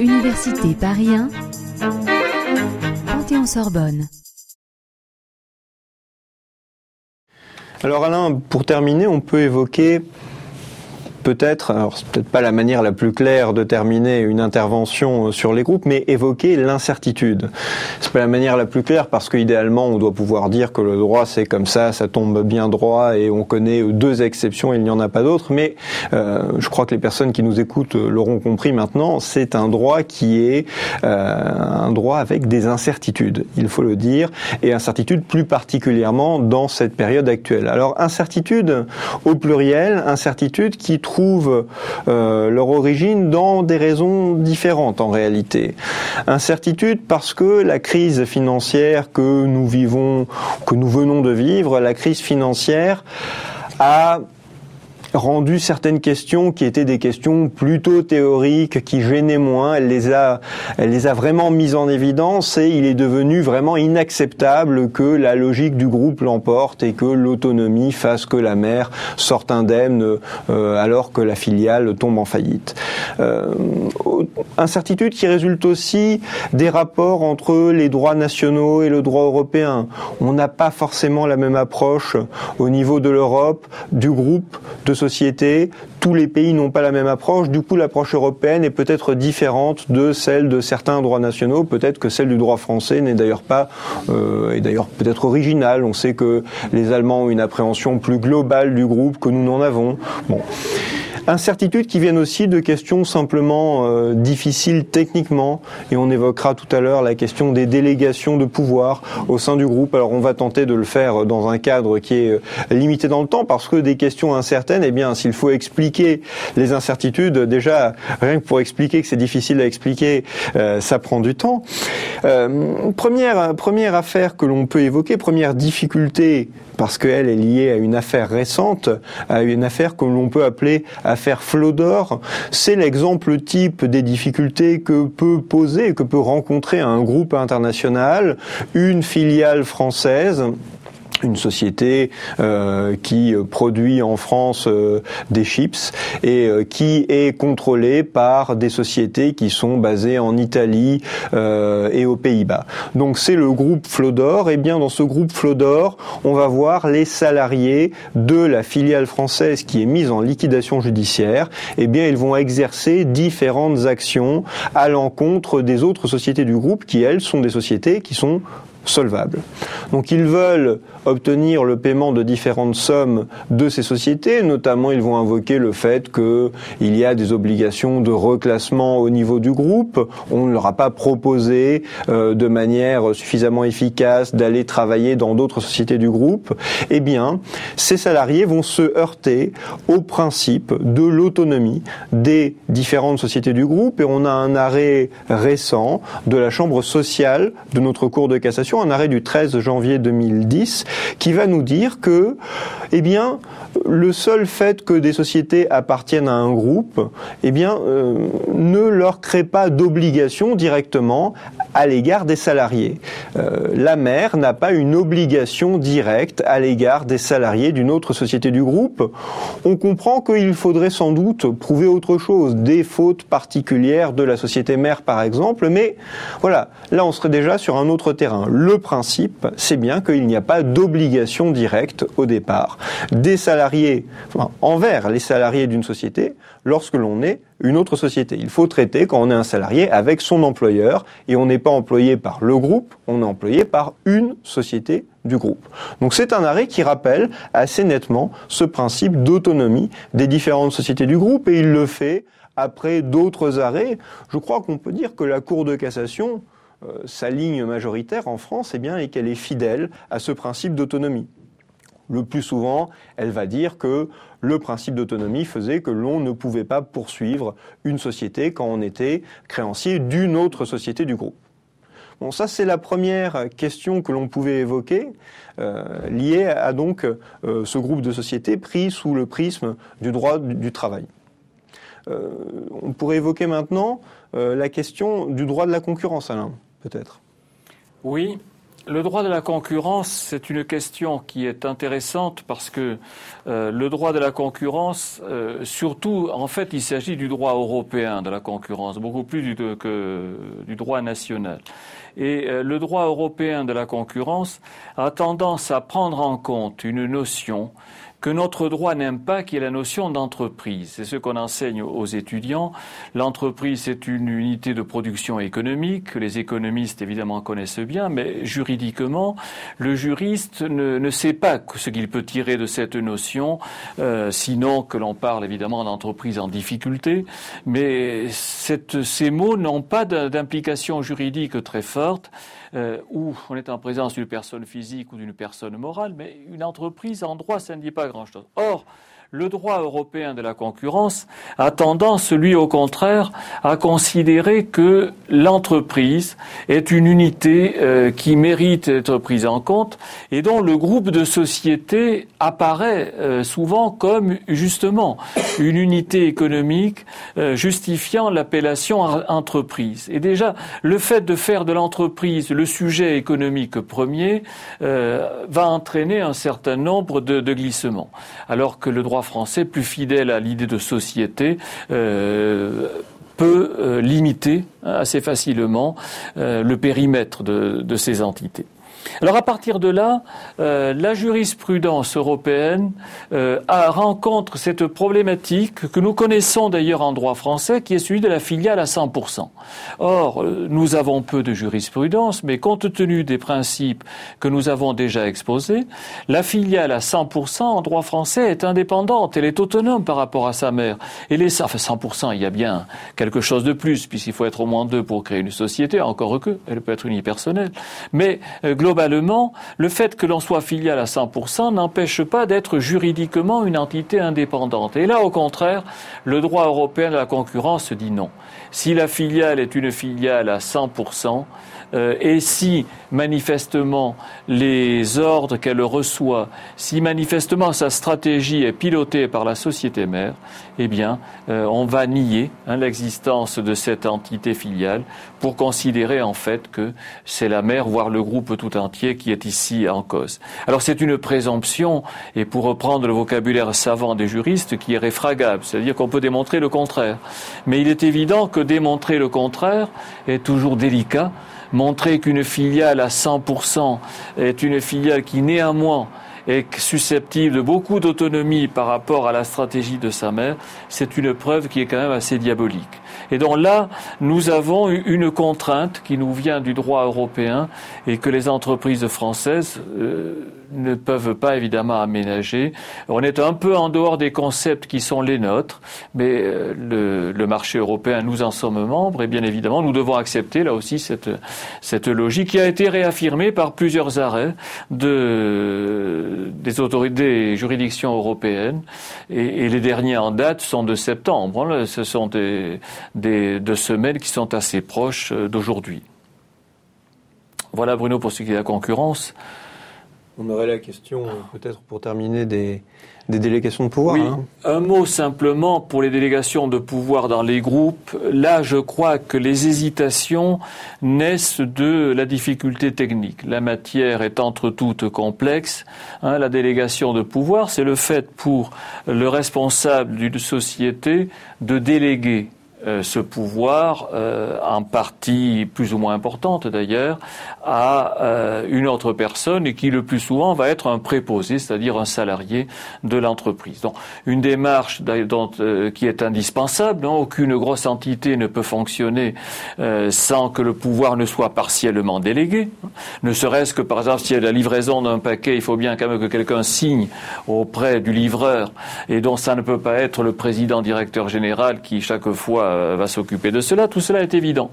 Université Paris 1, Panthéon-Sorbonne. Alors Alain, pour terminer, on peut évoquer peut-être, alors c'est peut-être pas la manière la plus claire de terminer une intervention euh, sur les groupes, mais évoquer l'incertitude. C'est pas la manière la plus claire parce qu'idéalement on doit pouvoir dire que le droit c'est comme ça, ça tombe bien droit et on connaît deux exceptions, il n'y en a pas d'autres. Mais euh, je crois que les personnes qui nous écoutent l'auront compris maintenant. C'est un droit qui est euh, un droit avec des incertitudes, il faut le dire, et incertitudes plus particulièrement dans cette période actuelle. Alors incertitude au pluriel, incertitude qui trouvent euh, leur origine dans des raisons différentes en réalité. Incertitude parce que la crise financière que nous vivons, que nous venons de vivre, la crise financière a rendu certaines questions qui étaient des questions plutôt théoriques, qui gênaient moins. Elle les a, elle les a vraiment mises en évidence et il est devenu vraiment inacceptable que la logique du groupe l'emporte et que l'autonomie fasse que la mère sorte indemne euh, alors que la filiale tombe en faillite. Euh, incertitude qui résulte aussi des rapports entre les droits nationaux et le droit européen. On n'a pas forcément la même approche au niveau de l'Europe, du groupe, de société, tous les pays n'ont pas la même approche. Du coup, l'approche européenne est peut-être différente de celle de certains droits nationaux. Peut-être que celle du droit français n'est d'ailleurs pas, euh, et d'ailleurs peut-être originale. On sait que les Allemands ont une appréhension plus globale du groupe que nous n'en avons. Bon. Incertitudes qui viennent aussi de questions simplement euh, difficiles techniquement, et on évoquera tout à l'heure la question des délégations de pouvoir au sein du groupe. Alors on va tenter de le faire dans un cadre qui est euh, limité dans le temps, parce que des questions incertaines, eh bien, s'il faut expliquer les incertitudes, déjà rien que pour expliquer que c'est difficile à expliquer, euh, ça prend du temps. première première affaire que l'on peut évoquer, première difficulté parce qu'elle est liée à une affaire récente, à une affaire que l'on peut appeler Flodor. C'est l'exemple type des difficultés que peut poser, que peut rencontrer un groupe international, une filiale française une société euh, qui produit en France euh, des chips et euh, qui est contrôlée par des sociétés qui sont basées en Italie et aux Pays-Bas. Donc c'est le groupe Flodor. Et bien dans ce groupe Flodor, on va voir les salariés de la filiale française qui est mise en liquidation judiciaire. Et bien ils vont exercer différentes actions à l'encontre des autres sociétés du groupe qui elles sont des sociétés qui sont solvables. Donc ils veulent obtenir le paiement de différentes sommes de ces sociétés, notamment ils vont invoquer le fait qu'il y a des obligations de reclassement au niveau du groupe, on ne leur a pas proposé euh, de manière suffisamment efficace d'aller travailler dans d'autres sociétés du groupe, eh bien ces salariés vont se heurter au principe de l'autonomie des différentes sociétés du groupe. Et on a un arrêt récent de la Chambre sociale de notre Cour de cassation, un arrêt du 13 janvier 2010 qui va nous dire que, eh bien, le seul fait que des sociétés appartiennent à un groupe, eh bien, euh, ne leur crée pas d'obligation directement à l'égard des salariés. Euh, la mère n'a pas une obligation directe à l'égard des salariés d'une autre société du groupe. On comprend qu'il faudrait sans doute prouver autre chose, des fautes particulières de la société mère par exemple, mais voilà, là on serait déjà sur un autre terrain. Le principe, c'est bien qu'il n'y a pas d'obligation directe au départ des salariés, envers les salariés d'une société, lorsque l'on est une autre société. Il faut traiter quand on est un salarié avec son employeur et on n'est pas employé par le groupe, on est employé par une société du groupe. Donc c'est un arrêt qui rappelle assez nettement ce principe d'autonomie des différentes sociétés du groupe et il le fait après d'autres arrêts. Je crois qu'on peut dire que la Cour de cassation, sa ligne majoritaire en France, eh bien, est qu'elle est fidèle à ce principe d'autonomie le plus souvent, elle va dire que le principe d'autonomie faisait que l'on ne pouvait pas poursuivre une société quand on était créancier d'une autre société du groupe. Bon, ça c'est la première question que l'on pouvait évoquer, euh, liée à donc euh, ce groupe de sociétés pris sous le prisme du droit du, travail. Euh, on pourrait évoquer maintenant la question du droit de la concurrence, Alain, Oui, le droit de la concurrence, c'est une question qui est intéressante parce que euh, le droit de la concurrence, euh, surtout, en fait, il s'agit du droit européen de la concurrence, beaucoup plus que du droit national. Et euh, le droit européen de la concurrence a tendance à prendre en compte une notion que notre droit n'aime pas, qui est la notion d'entreprise. C'est ce qu'on enseigne aux étudiants. L'entreprise, c'est une unité de production économique que les économistes évidemment connaissent bien, mais juridiquement, le juriste ne, sait pas ce qu'il peut tirer de cette notion, euh, sinon que l'on parle évidemment d'entreprise en difficulté. Mais ces mots n'ont pas d'implication juridique très forte. Euh, où on est en présence d'une personne physique ou d'une personne morale, mais une entreprise en droit, ça ne dit pas grand-chose. Or, le droit européen de la concurrence a tendance, lui au contraire, à considérer que l'entreprise est une unité euh, qui mérite d'être prise en compte et dont le groupe de sociétés apparaît euh, souvent comme justement une unité économique euh, justifiant l'appellation entreprise. Et déjà, le fait de faire de l'entreprise le sujet économique premier va entraîner un certain nombre de, de glissements, alors que le droit français, plus fidèle à l'idée de société, euh, peut euh, limiter hein, assez facilement euh, le périmètre de ces entités. Alors à partir de là, euh, la jurisprudence européenne euh, rencontre cette problématique que nous connaissons d'ailleurs en droit français, qui est celui de la filiale à 100%. Or, euh, nous avons peu de jurisprudence, mais compte tenu des principes que nous avons déjà exposés, la filiale à 100% en droit français est indépendante, elle est autonome par rapport à sa mère. Et les enfin 100%, il y a bien quelque chose de plus, puisqu'il faut être au moins deux pour créer une société, encore que, elle peut être unipersonnelle. Le fait que l'on soit filiale à 100% n'empêche pas d'être juridiquement une entité indépendante. Et là, au contraire, le droit européen de la concurrence dit non. Si la filiale est une filiale à 100%, euh, et si manifestement les ordres qu'elle reçoit, si manifestement sa stratégie est pilotée par la société mère, eh bien, euh, on va nier hein, l'existence de cette entité filiale pour considérer en fait que c'est la mère, voire le groupe tout entier qui est ici en cause. Alors c'est une présomption, et pour reprendre le vocabulaire savant des juristes, qui est réfragable, c'est-à-dire qu'on peut démontrer le contraire. Mais il est évident que démontrer le contraire est toujours délicat montrer qu'une filiale à 100% est une filiale qui néanmoins est susceptible de beaucoup d'autonomie par rapport à la stratégie de sa mère, c'est une preuve qui est quand même assez diabolique. Et donc là, nous avons une contrainte qui nous vient du droit européen et que les entreprises françaises euh, ne peuvent pas évidemment aménager. On est un peu en dehors des concepts qui sont les nôtres, mais euh, le, le marché européen, nous en sommes membres et bien évidemment, nous devons accepter là aussi cette, cette logique qui a été réaffirmée par plusieurs arrêts de, des autorités, des juridictions européennes et, et les derniers en date sont de septembre. Ce sont des, des, de semaines qui sont assez proches euh, d'aujourd'hui. Voilà Bruno pour ce qui est de la concurrence. On aurait la question, euh, peut-être pour terminer, des, des délégations de pouvoir. Oui, hein. un mot simplement pour les délégations de pouvoir dans les groupes. Là, je crois que les hésitations naissent de la difficulté technique. La matière est entre toutes complexe. Hein, la délégation de pouvoir, c'est le fait pour le responsable d'une société de déléguer euh, ce pouvoir, euh, en partie plus ou moins importante d'ailleurs, à euh, une autre personne et qui le plus souvent va être un préposé, c'est-à-dire un salarié de l'entreprise. Donc une démarche qui est indispensable. Hein. aucune grosse entité ne peut fonctionner sans que le pouvoir ne soit partiellement délégué. Hein. ne serait-ce que par exemple s'il y a la livraison d'un paquet, il faut bien quand même que quelqu'un signe auprès du livreur et donc ça ne peut pas être le président directeur général qui chaque fois euh, va s'occuper de cela. Tout cela est évident.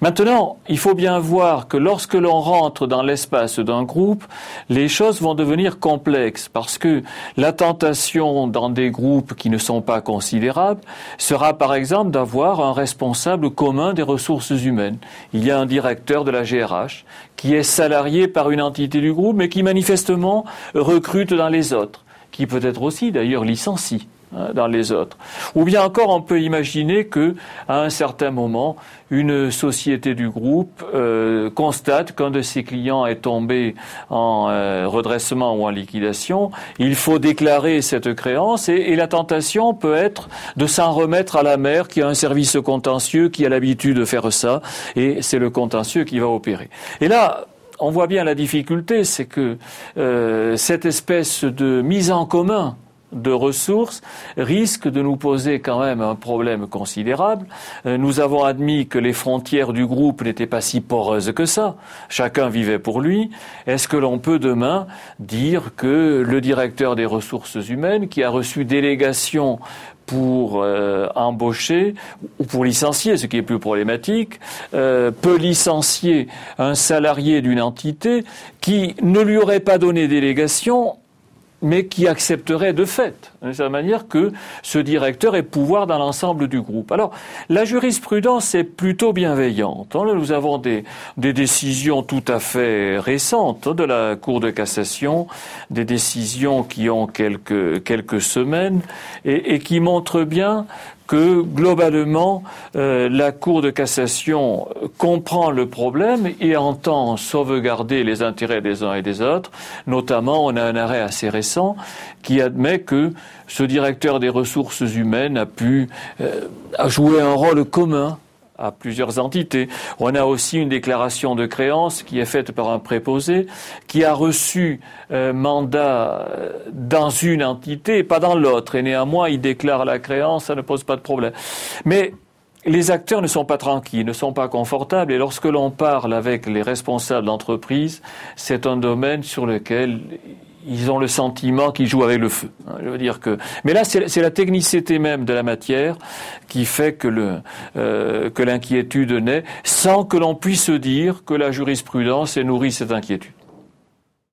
Maintenant, il faut bien voir que lorsque l'on rentre dans l'espace d'un groupe, les choses vont devenir complexes parce que la tentation dans des groupes qui ne sont pas considérables sera par exemple d'avoir un responsable commun des ressources humaines. Il y a un directeur de la GRH qui est salarié par une entité du groupe mais qui manifestement recrute dans les autres, qui peut être aussi d'ailleurs licencie. Hein, dans les autres. Ou bien encore, on peut imaginer que, à un certain moment, une société du groupe euh, constate qu'un de ses clients est tombé en euh, redressement ou en liquidation. Il faut déclarer cette créance et, la tentation peut être de s'en remettre à la mère qui a un service contentieux qui a l'habitude de faire ça et c'est le contentieux qui va opérer. Et là, on voit bien la difficulté, c'est que euh, cette espèce de mise en commun de ressources risque de nous poser quand même un problème considérable. Euh, nous avons admis que les frontières du groupe n'étaient pas si poreuses que ça. Chacun vivait pour lui. Est-ce que l'on peut demain dire que le directeur des ressources humaines, qui a reçu délégation pour euh, embaucher ou pour licencier, ce qui est plus problématique, euh, peut licencier un salarié d'une entité qui ne lui aurait pas donné délégation mais qui accepterait de fait, de cette manière, que ce directeur ait pouvoir dans l'ensemble du groupe. Alors, la jurisprudence est plutôt bienveillante. Hein. Nous avons des, décisions tout à fait récentes hein, de la Cour de cassation, des décisions qui ont quelques, semaines et qui montrent bien que globalement euh, la Cour de cassation comprend le problème et entend sauvegarder les intérêts des uns et des autres. Notamment, on a un arrêt assez récent qui admet que ce directeur des ressources humaines a pu euh, jouer un rôle commun à plusieurs entités. On a aussi une déclaration de créance qui est faite par un préposé qui a reçu euh, mandat euh, dans une entité et pas dans l'autre. Et néanmoins, il déclare la créance, ça ne pose pas de problème. Mais les acteurs ne sont pas tranquilles, ne sont pas confortables, et lorsque l'on parle avec les responsables d'entreprise, c'est un domaine sur lequel ils ont le sentiment qu'ils jouent avec le feu. Hein, je veux dire que, mais là, c'est la technicité même de la matière qui fait que euh, l'inquiétude naît, sans que l'on puisse dire que la jurisprudence ait nourri cette inquiétude.